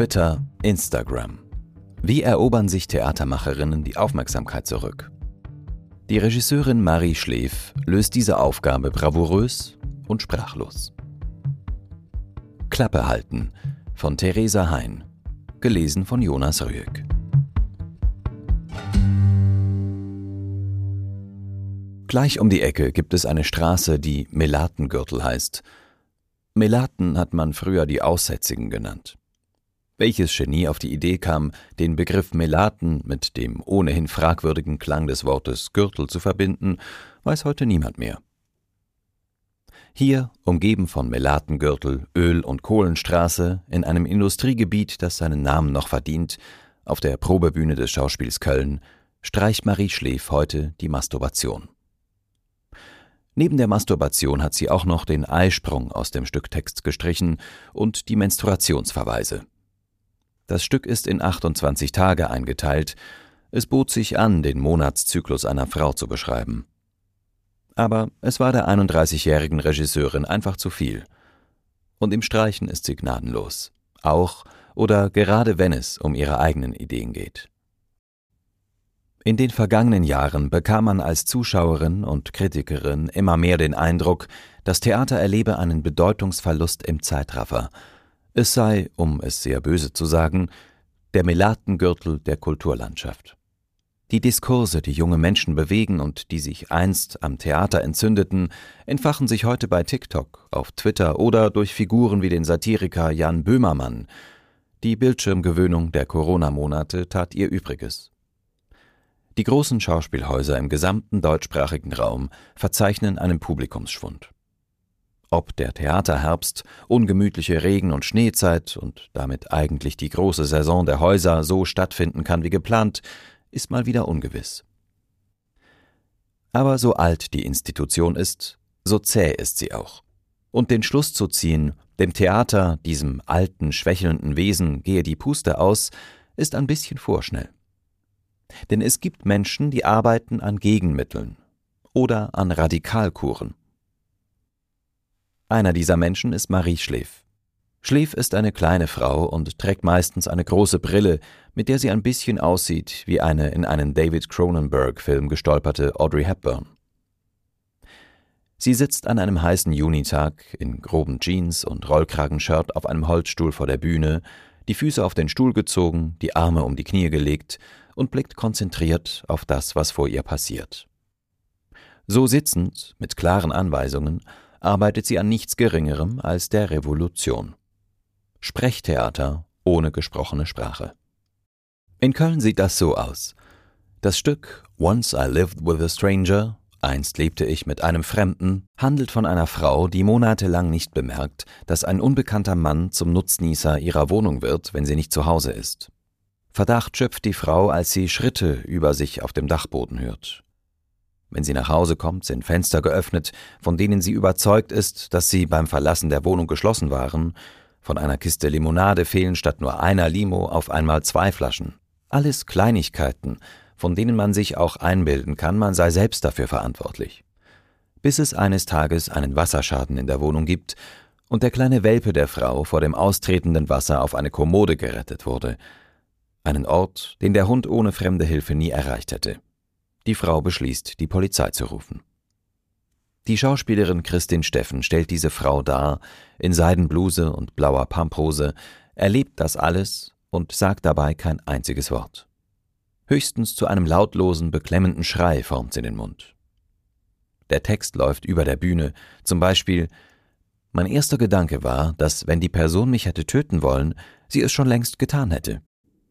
Twitter, Instagram. Wie erobern sich Theatermacherinnen die Aufmerksamkeit zurück? Die Regisseurin Marie Schleef löst diese Aufgabe bravourös und sprachlos. Klappe halten von Theresa Hein, gelesen von Jonas Rüegg. Gleich um die Ecke gibt es eine Straße, die Melatengürtel heißt. Melaten hat man früher die Aussätzigen genannt. Welches Genie auf die Idee kam, den Begriff Melaten mit dem ohnehin fragwürdigen Klang des Wortes Gürtel zu verbinden, weiß heute niemand mehr. Hier, umgeben von Melatengürtel, Öl- und Kohlenstraße, in einem Industriegebiet, das seinen Namen noch verdient, auf der Probebühne des Schauspiels Köln, streicht Marie Schleef heute die Masturbation. Neben der Masturbation hat sie auch noch den Eisprung aus dem Stück Text gestrichen und die Menstruationsverweise. Das Stück ist in 28 Tage eingeteilt. Es bot sich an, den Monatszyklus einer Frau zu beschreiben. Aber es war der 31-jährigen Regisseurin einfach zu viel. Und im Streichen ist sie gnadenlos. Auch oder gerade wenn es um ihre eigenen Ideen geht. In den vergangenen Jahren bekam man als Zuschauerin und Kritikerin immer mehr den Eindruck, das Theater erlebe einen Bedeutungsverlust im Zeitraffer – es sei, um es sehr böse zu sagen, der Melatengürtel der Kulturlandschaft. Die Diskurse, die junge Menschen bewegen und die sich einst am Theater entzündeten, entfachen sich heute bei TikTok, auf Twitter oder durch Figuren wie den Satiriker Jan Böhmermann. Die Bildschirmgewöhnung der Corona-Monate tat ihr Übriges. Die großen Schauspielhäuser im gesamten deutschsprachigen Raum verzeichnen einen Publikumsschwund. Ob der Theaterherbst, ungemütliche Regen- und Schneezeit und damit eigentlich die große Saison der Häuser so stattfinden kann wie geplant, ist mal wieder ungewiss. Aber so alt die Institution ist, so zäh ist sie auch. Und den Schluss zu ziehen, dem Theater, diesem alten, schwächelnden Wesen, gehe die Puste aus, ist ein bisschen vorschnell. Denn es gibt Menschen, die arbeiten an Gegenmitteln oder an Radikalkuren. Einer dieser Menschen ist Marie Schleef. Schleef ist eine kleine Frau und trägt meistens eine große Brille, mit der sie ein bisschen aussieht wie eine in einen David Cronenberg-Film gestolperte Audrey Hepburn. Sie sitzt an einem heißen Junitag in groben Jeans und Rollkragenshirt auf einem Holzstuhl vor der Bühne, die Füße auf den Stuhl gezogen, die Arme um die Knie gelegt und blickt konzentriert auf das, was vor ihr passiert. So sitzend, mit klaren Anweisungen, arbeitet sie an nichts Geringerem als der Revolution. Sprechtheater ohne gesprochene Sprache. In Köln sieht das so aus. Das Stück Once I Lived with a Stranger, einst lebte ich mit einem Fremden, handelt von einer Frau, die monatelang nicht bemerkt, dass ein unbekannter Mann zum Nutznießer ihrer Wohnung wird, wenn sie nicht zu Hause ist. Verdacht schöpft die Frau, als sie Schritte über sich auf dem Dachboden hört. Wenn sie nach Hause kommt, sind Fenster geöffnet, von denen sie überzeugt ist, dass sie beim Verlassen der Wohnung geschlossen waren. Von einer Kiste Limonade fehlen statt nur einer Limo auf einmal zwei Flaschen. Alles Kleinigkeiten, von denen man sich auch einbilden kann, man sei selbst dafür verantwortlich. Bis es eines Tages einen Wasserschaden in der Wohnung gibt und der kleine Welpe der Frau vor dem austretenden Wasser auf eine Kommode gerettet wurde. Einen Ort, den der Hund ohne fremde Hilfe nie erreicht hätte. Die Frau beschließt, die Polizei zu rufen. Die Schauspielerin Christin Steffen stellt diese Frau dar, in Seidenbluse und blauer Pamphose, erlebt das alles und sagt dabei kein einziges Wort. Höchstens zu einem lautlosen, beklemmenden Schrei formt sie den Mund. Der Text läuft über der Bühne, zum Beispiel Mein erster Gedanke war, dass, wenn die Person mich hätte töten wollen, sie es schon längst getan hätte.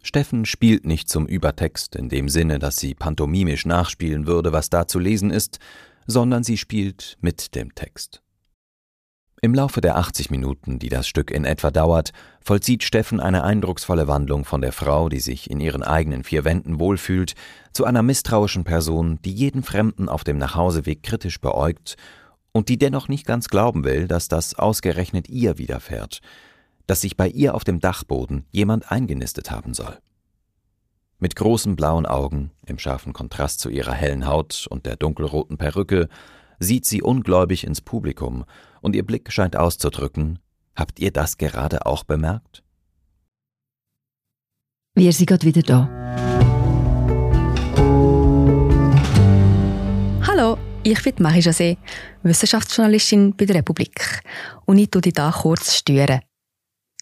Steffen spielt nicht zum Übertext in dem Sinne, dass sie pantomimisch nachspielen würde, was da zu lesen ist, sondern sie spielt mit dem Text. Im Laufe der 80 Minuten, die das Stück in etwa dauert, vollzieht Steffen eine eindrucksvolle Wandlung von der Frau, die sich in ihren eigenen vier Wänden wohlfühlt, zu einer misstrauischen Person, die jeden Fremden auf dem Nachhauseweg kritisch beäugt und die dennoch nicht ganz glauben will, dass das ausgerechnet ihr widerfährt, dass sich bei ihr auf dem Dachboden jemand eingenistet haben soll. Mit großen blauen Augen, im scharfen Kontrast zu ihrer hellen Haut und der dunkelroten Perücke, sieht sie ungläubig ins Publikum und ihr Blick scheint auszudrücken, habt ihr das gerade auch bemerkt? Wir sind gerade wieder da. Hallo, ich bin Marie José, Wissenschaftsjournalistin bei der Republik und ich tue dich hier kurz stören.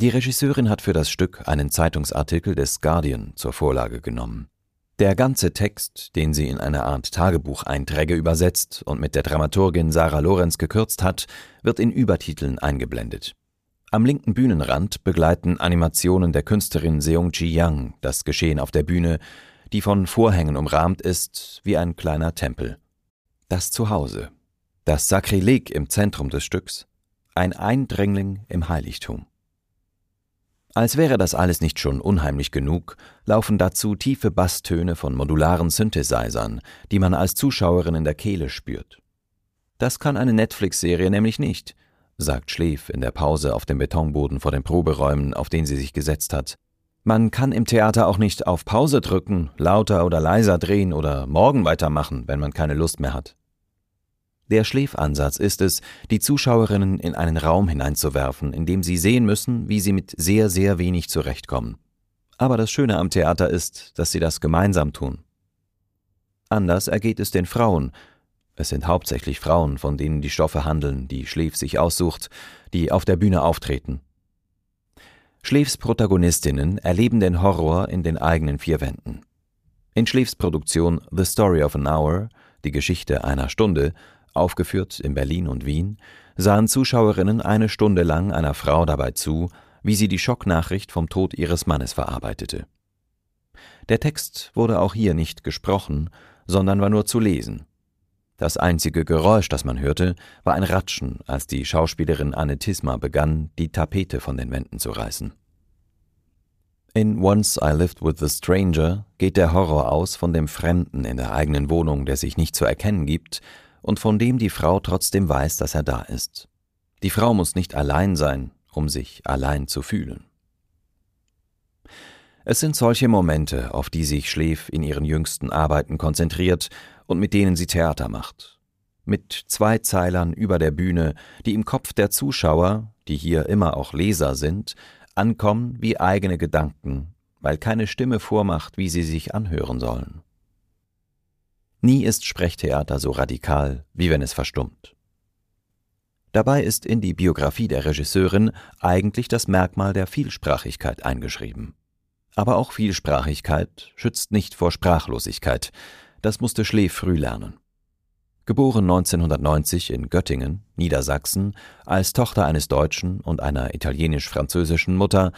Die Regisseurin hat für das Stück einen Zeitungsartikel des Guardian zur Vorlage genommen. Der ganze Text, den sie in eine Art Tagebucheinträge übersetzt und mit der Dramaturgin Sarah Lorenz gekürzt hat, wird in Übertiteln eingeblendet. Am linken Bühnenrand begleiten Animationen der Künstlerin Seung Ji Yang das Geschehen auf der Bühne, die von Vorhängen umrahmt ist wie ein kleiner Tempel. Das Zuhause. Das Sakrileg im Zentrum des Stücks. Ein Eindringling im Heiligtum. Als wäre das alles nicht schon unheimlich genug, laufen dazu tiefe Basstöne von modularen Synthesizern, die man als Zuschauerin in der Kehle spürt. Das kann eine Netflix-Serie nämlich nicht, sagt Schläf in der Pause auf dem Betonboden vor den Proberäumen, auf den sie sich gesetzt hat. Man kann im Theater auch nicht auf Pause drücken, lauter oder leiser drehen oder morgen weitermachen, wenn man keine Lust mehr hat. Der Schläfansatz ist es, die Zuschauerinnen in einen Raum hineinzuwerfen, in dem sie sehen müssen, wie sie mit sehr, sehr wenig zurechtkommen. Aber das Schöne am Theater ist, dass sie das gemeinsam tun. Anders ergeht es den Frauen. Es sind hauptsächlich Frauen, von denen die Stoffe handeln, die Schläf sich aussucht, die auf der Bühne auftreten. Schläfs Protagonistinnen erleben den Horror in den eigenen vier Wänden. In Schläfs Produktion The Story of an Hour, die Geschichte einer Stunde, aufgeführt in Berlin und Wien, sahen Zuschauerinnen eine Stunde lang einer Frau dabei zu, wie sie die Schocknachricht vom Tod ihres Mannes verarbeitete. Der Text wurde auch hier nicht gesprochen, sondern war nur zu lesen. Das einzige Geräusch, das man hörte, war ein Ratschen, als die Schauspielerin Anne Tisma begann, die Tapete von den Wänden zu reißen. In Once I Lived with the Stranger geht der Horror aus von dem Fremden in der eigenen Wohnung, der sich nicht zu erkennen gibt, und von dem die Frau trotzdem weiß, dass er da ist. Die Frau muss nicht allein sein, um sich allein zu fühlen. Es sind solche Momente, auf die sich Schläf in ihren jüngsten Arbeiten konzentriert und mit denen sie Theater macht. Mit zwei Zeilern über der Bühne, die im Kopf der Zuschauer, die hier immer auch Leser sind, ankommen wie eigene Gedanken, weil keine Stimme vormacht, wie sie sich anhören sollen. Nie ist Sprechtheater so radikal, wie wenn es verstummt. Dabei ist in die Biografie der Regisseurin eigentlich das Merkmal der Vielsprachigkeit eingeschrieben. Aber auch Vielsprachigkeit schützt nicht vor Sprachlosigkeit. Das musste Schlee früh lernen. Geboren 1990 in Göttingen, Niedersachsen, als Tochter eines deutschen und einer italienisch-französischen Mutter,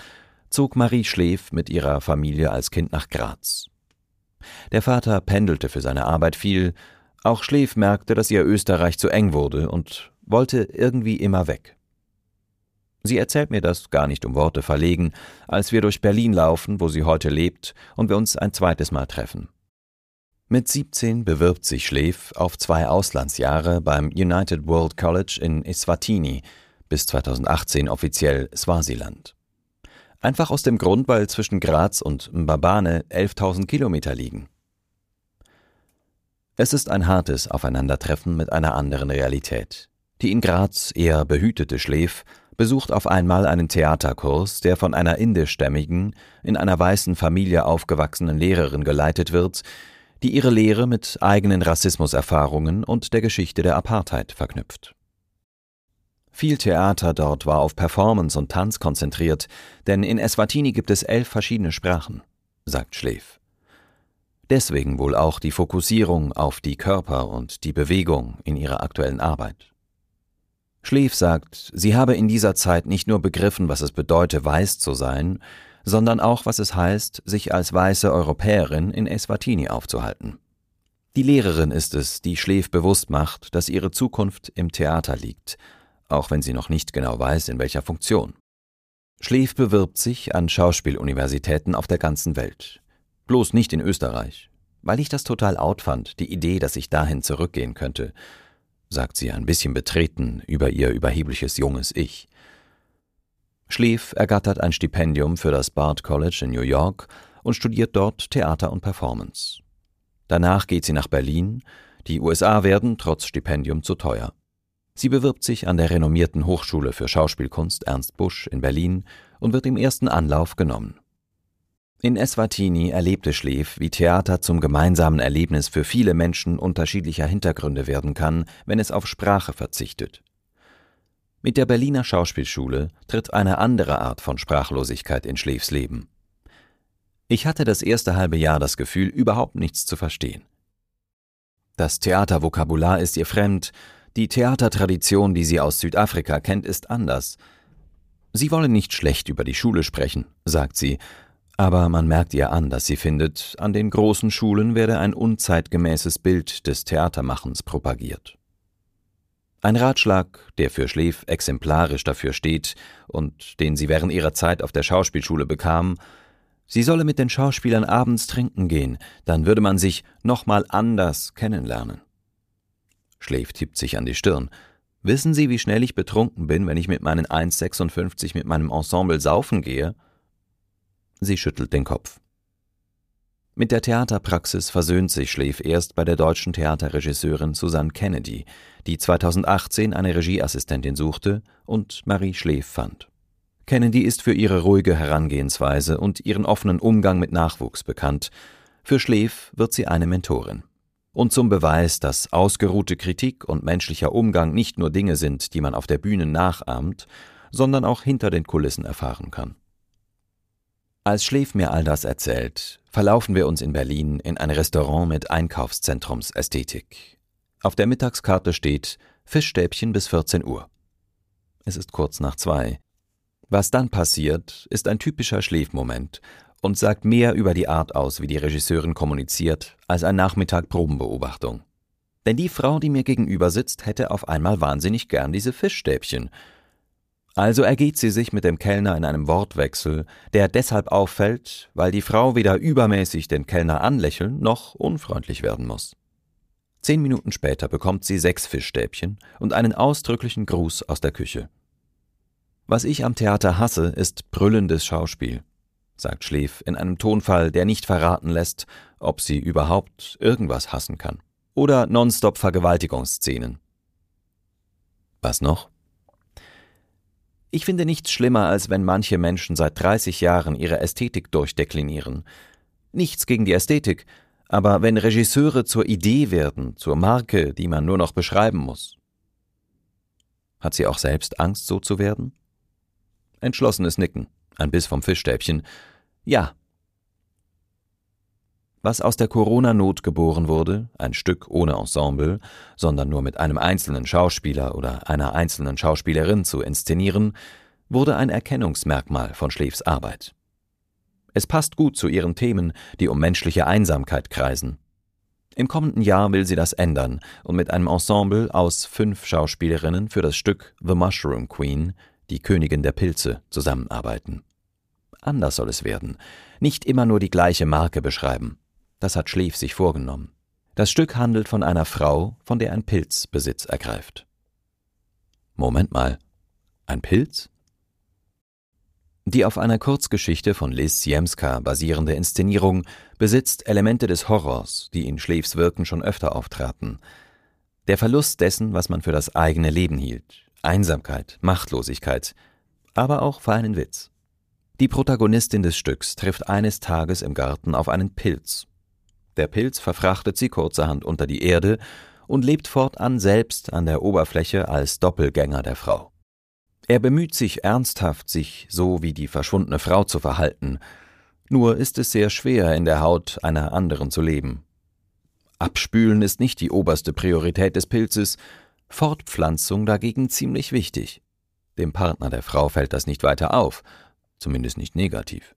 zog Marie Schleef mit ihrer Familie als Kind nach Graz. Der Vater pendelte für seine Arbeit viel, auch Schläf merkte, dass ihr Österreich zu eng wurde und wollte irgendwie immer weg. Sie erzählt mir das gar nicht um Worte verlegen, als wir durch Berlin laufen, wo sie heute lebt, und wir uns ein zweites Mal treffen. Mit 17 bewirbt sich Schläf auf zwei Auslandsjahre beim United World College in Eswatini, bis 2018 offiziell Swasiland. Einfach aus dem Grund, weil zwischen Graz und Mbabane 11.000 Kilometer liegen. Es ist ein hartes Aufeinandertreffen mit einer anderen Realität. Die in Graz eher behütete Schläf besucht auf einmal einen Theaterkurs, der von einer indischstämmigen, in einer weißen Familie aufgewachsenen Lehrerin geleitet wird, die ihre Lehre mit eigenen Rassismuserfahrungen und der Geschichte der Apartheid verknüpft. Viel Theater dort war auf Performance und Tanz konzentriert, denn in Eswatini gibt es elf verschiedene Sprachen, sagt Schleef. Deswegen wohl auch die Fokussierung auf die Körper und die Bewegung in ihrer aktuellen Arbeit. Schleef sagt, sie habe in dieser Zeit nicht nur begriffen, was es bedeute, weiß zu sein, sondern auch, was es heißt, sich als weiße Europäerin in Eswatini aufzuhalten. Die Lehrerin ist es, die Schleef bewusst macht, dass ihre Zukunft im Theater liegt, auch wenn sie noch nicht genau weiß, in welcher Funktion. Schleef bewirbt sich an Schauspieluniversitäten auf der ganzen Welt. Bloß nicht in Österreich, weil ich das total out fand, die Idee, dass ich dahin zurückgehen könnte, sagt sie ein bisschen betreten über ihr überhebliches junges Ich. Schleef ergattert ein Stipendium für das Bard College in New York und studiert dort Theater und Performance. Danach geht sie nach Berlin, die USA werden trotz Stipendium zu teuer. Sie bewirbt sich an der renommierten Hochschule für Schauspielkunst Ernst Busch in Berlin und wird im ersten Anlauf genommen. In Eswatini erlebte Schleef, wie Theater zum gemeinsamen Erlebnis für viele Menschen unterschiedlicher Hintergründe werden kann, wenn es auf Sprache verzichtet. Mit der Berliner Schauspielschule tritt eine andere Art von Sprachlosigkeit in Schleefs Leben. Ich hatte das erste halbe Jahr das Gefühl, überhaupt nichts zu verstehen. Das Theatervokabular ist ihr fremd, die Theatertradition, die sie aus Südafrika kennt, ist anders. Sie wolle nicht schlecht über die Schule sprechen, sagt sie, aber man merkt ihr an, dass sie findet, an den großen Schulen werde ein unzeitgemäßes Bild des Theatermachens propagiert. Ein Ratschlag, der für Schleef exemplarisch dafür steht und den sie während ihrer Zeit auf der Schauspielschule bekam, sie solle mit den Schauspielern abends trinken gehen, dann würde man sich nochmal anders kennenlernen. Schläf tippt sich an die Stirn. Wissen Sie, wie schnell ich betrunken bin, wenn ich mit meinen 1,56 mit meinem Ensemble saufen gehe? Sie schüttelt den Kopf. Mit der Theaterpraxis versöhnt sich Schläf erst bei der deutschen Theaterregisseurin Susanne Kennedy, die 2018 eine Regieassistentin suchte und Marie Schläf fand. Kennedy ist für ihre ruhige Herangehensweise und ihren offenen Umgang mit Nachwuchs bekannt. Für Schläf wird sie eine Mentorin. Und zum Beweis, dass ausgeruhte Kritik und menschlicher Umgang nicht nur Dinge sind, die man auf der Bühne nachahmt, sondern auch hinter den Kulissen erfahren kann. Als Schläf mir all das erzählt, verlaufen wir uns in Berlin in ein Restaurant mit Einkaufszentrumsästhetik. Auf der Mittagskarte steht Fischstäbchen bis 14 Uhr. Es ist kurz nach zwei. Was dann passiert, ist ein typischer Schläfmoment und sagt mehr über die Art aus, wie die Regisseurin kommuniziert, als ein Nachmittag Probenbeobachtung. Denn die Frau, die mir gegenüber sitzt, hätte auf einmal wahnsinnig gern diese Fischstäbchen. Also ergeht sie sich mit dem Kellner in einem Wortwechsel, der deshalb auffällt, weil die Frau weder übermäßig den Kellner anlächeln noch unfreundlich werden muss. Zehn Minuten später bekommt sie sechs Fischstäbchen und einen ausdrücklichen Gruß aus der Küche. Was ich am Theater hasse, ist brüllendes Schauspiel sagt Schleef in einem Tonfall, der nicht verraten lässt, ob sie überhaupt irgendwas hassen kann. Oder nonstop Vergewaltigungsszenen. Was noch? Ich finde nichts schlimmer, als wenn manche Menschen seit 30 Jahren ihre Ästhetik durchdeklinieren. Nichts gegen die Ästhetik, aber wenn Regisseure zur Idee werden, zur Marke, die man nur noch beschreiben muss. Hat sie auch selbst Angst, so zu werden? Entschlossenes Nicken, ein Biss vom Fischstäbchen, ja. Was aus der Corona-Not geboren wurde, ein Stück ohne Ensemble, sondern nur mit einem einzelnen Schauspieler oder einer einzelnen Schauspielerin zu inszenieren, wurde ein Erkennungsmerkmal von Schläfs Arbeit. Es passt gut zu ihren Themen, die um menschliche Einsamkeit kreisen. Im kommenden Jahr will sie das ändern und mit einem Ensemble aus fünf Schauspielerinnen für das Stück The Mushroom Queen, die Königin der Pilze, zusammenarbeiten. Anders soll es werden. Nicht immer nur die gleiche Marke beschreiben. Das hat Schleef sich vorgenommen. Das Stück handelt von einer Frau, von der ein Pilz Besitz ergreift. Moment mal. Ein Pilz? Die auf einer Kurzgeschichte von Liz Siemska basierende Inszenierung besitzt Elemente des Horrors, die in Schleefs Wirken schon öfter auftraten. Der Verlust dessen, was man für das eigene Leben hielt, Einsamkeit, Machtlosigkeit, aber auch feinen Witz. Die Protagonistin des Stücks trifft eines Tages im Garten auf einen Pilz. Der Pilz verfrachtet sie kurzerhand unter die Erde und lebt fortan selbst an der Oberfläche als Doppelgänger der Frau. Er bemüht sich ernsthaft, sich so wie die verschwundene Frau zu verhalten, nur ist es sehr schwer, in der Haut einer anderen zu leben. Abspülen ist nicht die oberste Priorität des Pilzes, Fortpflanzung dagegen ziemlich wichtig. Dem Partner der Frau fällt das nicht weiter auf, zumindest nicht negativ.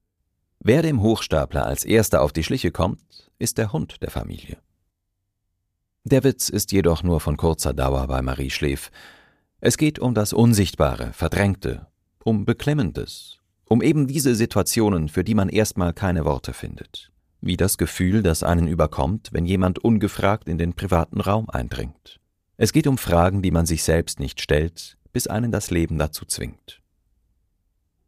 Wer dem Hochstapler als erster auf die Schliche kommt, ist der Hund der Familie. Der Witz ist jedoch nur von kurzer Dauer bei Marie Schläf. Es geht um das Unsichtbare, Verdrängte, um Beklemmendes, um eben diese Situationen, für die man erstmal keine Worte findet. Wie das Gefühl, das einen überkommt, wenn jemand ungefragt in den privaten Raum eindringt. Es geht um Fragen, die man sich selbst nicht stellt, bis einen das Leben dazu zwingt.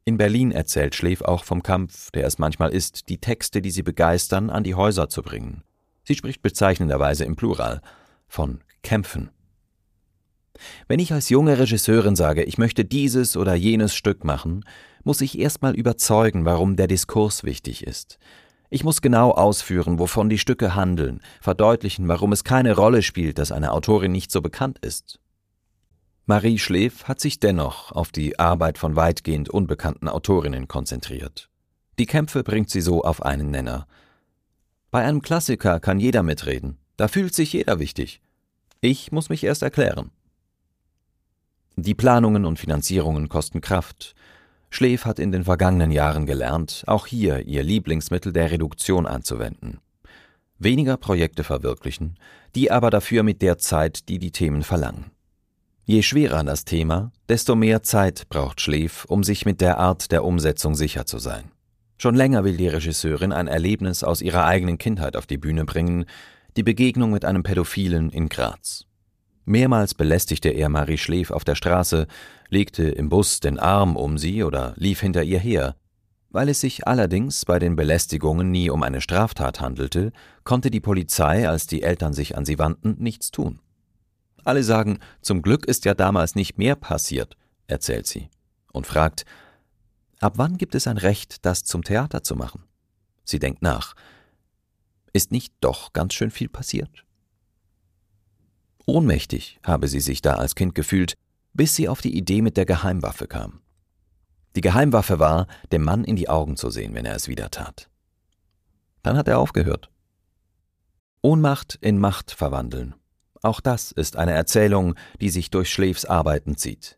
In Berlin erzählt Schläf auch vom Kampf, der es manchmal ist, die Texte, die sie begeistern, an die Häuser zu bringen. Sie spricht bezeichnenderweise im Plural von Kämpfen. Wenn ich als junge Regisseurin sage, ich möchte dieses oder jenes Stück machen, muss ich erstmal überzeugen, warum der Diskurs wichtig ist. Ich muss genau ausführen, wovon die Stücke handeln, verdeutlichen, warum es keine Rolle spielt, dass eine Autorin nicht so bekannt ist. Marie Schläf hat sich dennoch auf die Arbeit von weitgehend unbekannten Autorinnen konzentriert. Die Kämpfe bringt sie so auf einen Nenner. Bei einem Klassiker kann jeder mitreden, da fühlt sich jeder wichtig. Ich muss mich erst erklären. Die Planungen und Finanzierungen kosten Kraft. Schläf hat in den vergangenen Jahren gelernt, auch hier ihr Lieblingsmittel der Reduktion anzuwenden. Weniger Projekte verwirklichen, die aber dafür mit der Zeit, die die Themen verlangen. Je schwerer das Thema, desto mehr Zeit braucht Schläf, um sich mit der Art der Umsetzung sicher zu sein. Schon länger will die Regisseurin ein Erlebnis aus ihrer eigenen Kindheit auf die Bühne bringen, die Begegnung mit einem Pädophilen in Graz. Mehrmals belästigte er Marie Schläf auf der Straße, legte im Bus den Arm um sie oder lief hinter ihr her. Weil es sich allerdings bei den Belästigungen nie um eine Straftat handelte, konnte die Polizei, als die Eltern sich an sie wandten, nichts tun. Alle sagen, zum Glück ist ja damals nicht mehr passiert, erzählt sie und fragt, ab wann gibt es ein Recht, das zum Theater zu machen? Sie denkt nach. Ist nicht doch ganz schön viel passiert? Ohnmächtig habe sie sich da als Kind gefühlt, bis sie auf die Idee mit der Geheimwaffe kam. Die Geheimwaffe war, dem Mann in die Augen zu sehen, wenn er es wieder tat. Dann hat er aufgehört. Ohnmacht in Macht verwandeln. Auch das ist eine Erzählung, die sich durch Schläfs Arbeiten zieht.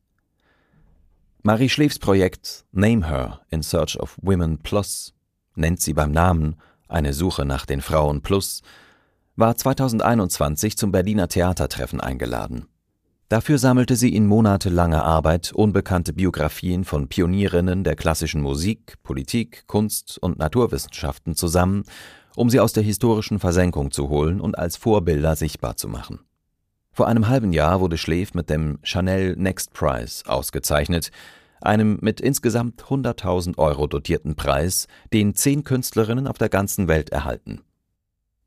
Marie Schläfs Projekt Name Her in Search of Women Plus nennt sie beim Namen eine Suche nach den Frauen Plus, war 2021 zum Berliner Theatertreffen eingeladen. Dafür sammelte sie in monatelanger Arbeit unbekannte Biografien von Pionierinnen der klassischen Musik, Politik, Kunst und Naturwissenschaften zusammen, um sie aus der historischen Versenkung zu holen und als Vorbilder sichtbar zu machen. Vor einem halben Jahr wurde Schläf mit dem Chanel Next Prize ausgezeichnet, einem mit insgesamt 100.000 Euro dotierten Preis, den zehn Künstlerinnen auf der ganzen Welt erhalten.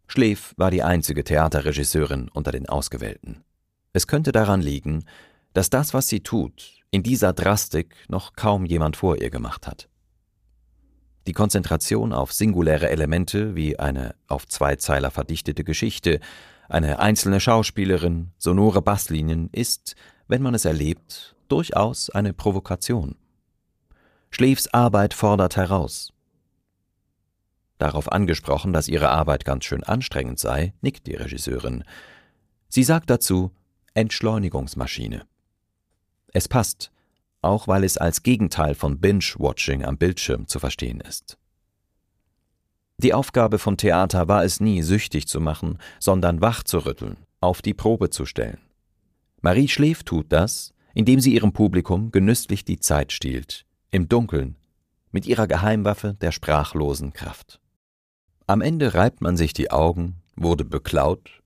Schläf war die einzige Theaterregisseurin unter den Ausgewählten. Es könnte daran liegen, dass das, was sie tut, in dieser Drastik noch kaum jemand vor ihr gemacht hat. Die Konzentration auf singuläre Elemente wie eine auf zwei Zeiler verdichtete Geschichte, eine einzelne Schauspielerin, sonore Basslinien ist, wenn man es erlebt, durchaus eine Provokation. Schläfs Arbeit fordert heraus. Darauf angesprochen, dass ihre Arbeit ganz schön anstrengend sei, nickt die Regisseurin. Sie sagt dazu Entschleunigungsmaschine. Es passt, auch weil es als Gegenteil von Binge-Watching am Bildschirm zu verstehen ist. Die Aufgabe vom Theater war es nie, süchtig zu machen, sondern wach zu rütteln, auf die Probe zu stellen. Marie Schläf tut das, indem sie ihrem Publikum genüsslich die Zeit stiehlt, im Dunkeln, mit ihrer Geheimwaffe der sprachlosen Kraft. Am Ende reibt man sich die Augen, wurde beklaut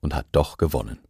und hat doch gewonnen.